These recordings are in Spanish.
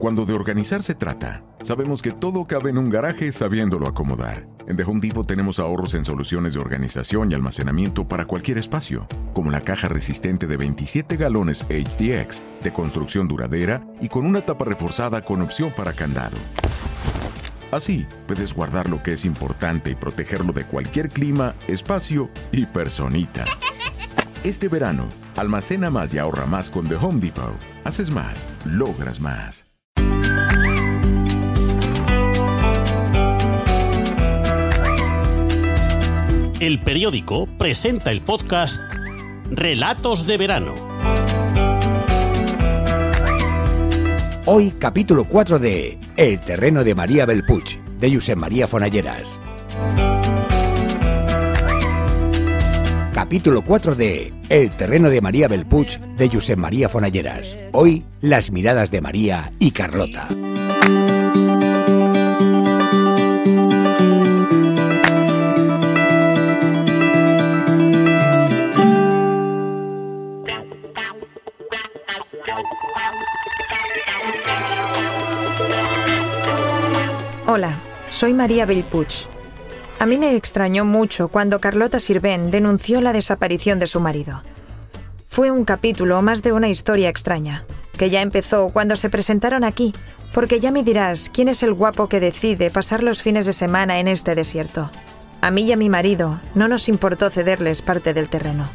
Cuando de organizar se trata, sabemos que todo cabe en un garaje sabiéndolo acomodar. En The Home Depot tenemos ahorros en soluciones de organización y almacenamiento para cualquier espacio, como la caja resistente de 27 galones HDX, de construcción duradera y con una tapa reforzada con opción para candado. Así, puedes guardar lo que es importante y protegerlo de cualquier clima, espacio y personita. Este verano, almacena más y ahorra más con The Home Depot. Haces más, logras más. El periódico presenta el podcast Relatos de Verano. Hoy capítulo 4 de El terreno de María Belpuch, de Josep María Fonalleras. Capítulo 4 de El terreno de María Belpuch, de Josep María Fonalleras. Hoy las miradas de María y Carlota. Hola, soy María Belpuch. A mí me extrañó mucho cuando Carlota Sirven denunció la desaparición de su marido. Fue un capítulo más de una historia extraña, que ya empezó cuando se presentaron aquí, porque ya me dirás quién es el guapo que decide pasar los fines de semana en este desierto. A mí y a mi marido no nos importó cederles parte del terreno.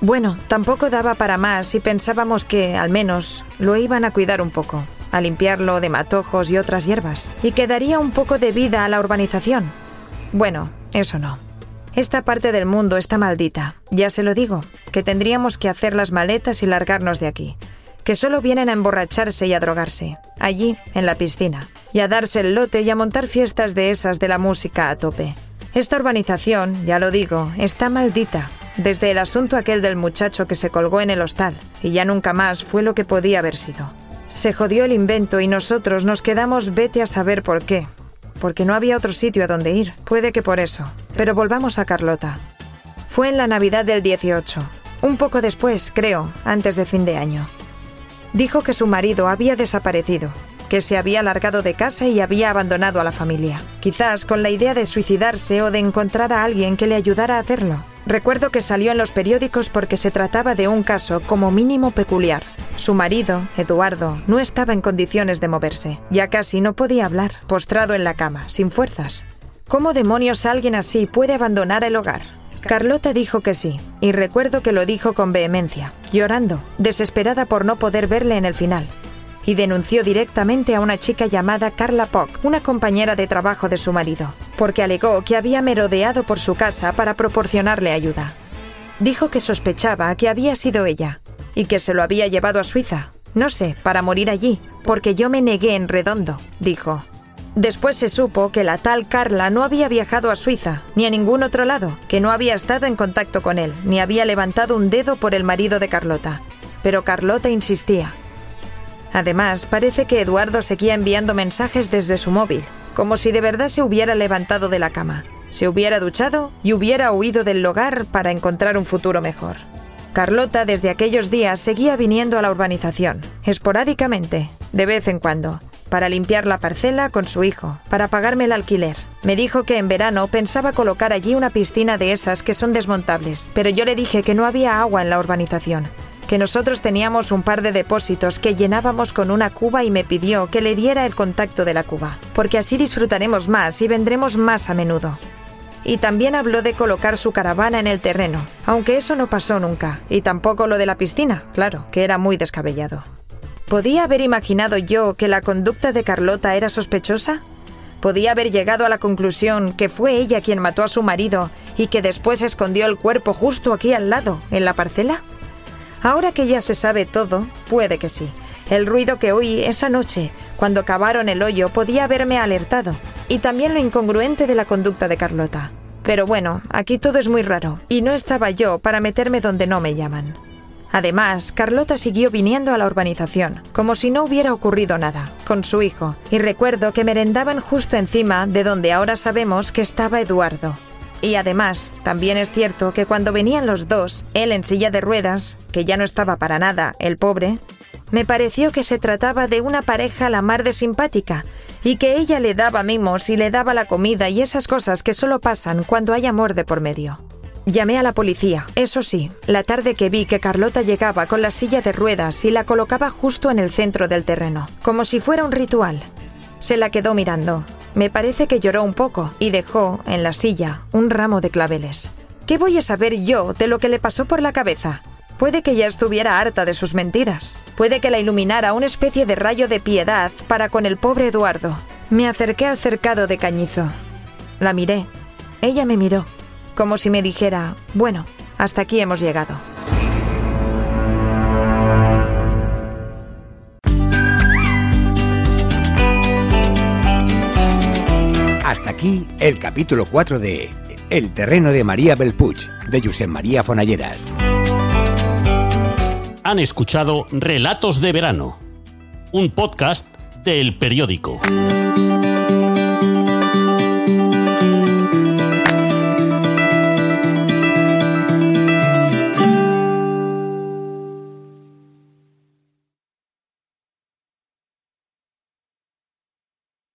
Bueno, tampoco daba para más y pensábamos que, al menos, lo iban a cuidar un poco, a limpiarlo de matojos y otras hierbas, y que daría un poco de vida a la urbanización. Bueno, eso no. Esta parte del mundo está maldita, ya se lo digo, que tendríamos que hacer las maletas y largarnos de aquí, que solo vienen a emborracharse y a drogarse, allí, en la piscina, y a darse el lote y a montar fiestas de esas de la música a tope. Esta urbanización, ya lo digo, está maldita, desde el asunto aquel del muchacho que se colgó en el hostal, y ya nunca más fue lo que podía haber sido. Se jodió el invento y nosotros nos quedamos vete a saber por qué. Porque no había otro sitio a donde ir, puede que por eso. Pero volvamos a Carlota. Fue en la Navidad del 18, un poco después, creo, antes de fin de año. Dijo que su marido había desaparecido, que se había largado de casa y había abandonado a la familia, quizás con la idea de suicidarse o de encontrar a alguien que le ayudara a hacerlo. Recuerdo que salió en los periódicos porque se trataba de un caso como mínimo peculiar. Su marido, Eduardo, no estaba en condiciones de moverse. Ya casi no podía hablar, postrado en la cama, sin fuerzas. ¿Cómo demonios alguien así puede abandonar el hogar? Carlota dijo que sí, y recuerdo que lo dijo con vehemencia, llorando, desesperada por no poder verle en el final. Y denunció directamente a una chica llamada Carla Pock, una compañera de trabajo de su marido, porque alegó que había merodeado por su casa para proporcionarle ayuda. Dijo que sospechaba que había sido ella, y que se lo había llevado a Suiza, no sé, para morir allí, porque yo me negué en redondo, dijo. Después se supo que la tal Carla no había viajado a Suiza, ni a ningún otro lado, que no había estado en contacto con él, ni había levantado un dedo por el marido de Carlota. Pero Carlota insistía. Además, parece que Eduardo seguía enviando mensajes desde su móvil, como si de verdad se hubiera levantado de la cama, se hubiera duchado y hubiera huido del hogar para encontrar un futuro mejor. Carlota desde aquellos días seguía viniendo a la urbanización, esporádicamente, de vez en cuando, para limpiar la parcela con su hijo, para pagarme el alquiler. Me dijo que en verano pensaba colocar allí una piscina de esas que son desmontables, pero yo le dije que no había agua en la urbanización, que nosotros teníamos un par de depósitos que llenábamos con una cuba y me pidió que le diera el contacto de la cuba, porque así disfrutaremos más y vendremos más a menudo. Y también habló de colocar su caravana en el terreno, aunque eso no pasó nunca, y tampoco lo de la piscina, claro, que era muy descabellado. ¿Podía haber imaginado yo que la conducta de Carlota era sospechosa? ¿Podía haber llegado a la conclusión que fue ella quien mató a su marido y que después escondió el cuerpo justo aquí al lado, en la parcela? Ahora que ya se sabe todo, puede que sí. El ruido que oí esa noche, cuando cavaron el hoyo, podía haberme alertado, y también lo incongruente de la conducta de Carlota. Pero bueno, aquí todo es muy raro, y no estaba yo para meterme donde no me llaman. Además, Carlota siguió viniendo a la urbanización, como si no hubiera ocurrido nada, con su hijo, y recuerdo que merendaban justo encima de donde ahora sabemos que estaba Eduardo. Y además, también es cierto que cuando venían los dos, él en silla de ruedas, que ya no estaba para nada, el pobre, Me pareció que se trataba de una pareja a la mar de simpática y que ella le daba mimos y le daba la comida y esas cosas que solo pasan cuando hay amor de por medio. Llamé a la policía, eso sí, la tarde que vi que Carlota llegaba con la silla de ruedas y la colocaba justo en el centro del terreno, como si fuera un ritual. Se la quedó mirando. Me parece que lloró un poco y dejó, en la silla, un ramo de claveles. ¿Qué voy a saber yo de lo que le pasó por la cabeza? Puede que ya estuviera harta de sus mentiras. Puede que la iluminara una especie de rayo de piedad para con el pobre Eduardo. Me acerqué al cercado de Cañizo. La miré. Ella me miró, como si me dijera, bueno, hasta aquí hemos llegado. Aquí el capítulo 4 de El terreno de María Belpuch, de Josep María Fonalleras han escuchado Relatos de Verano, un podcast del periódico.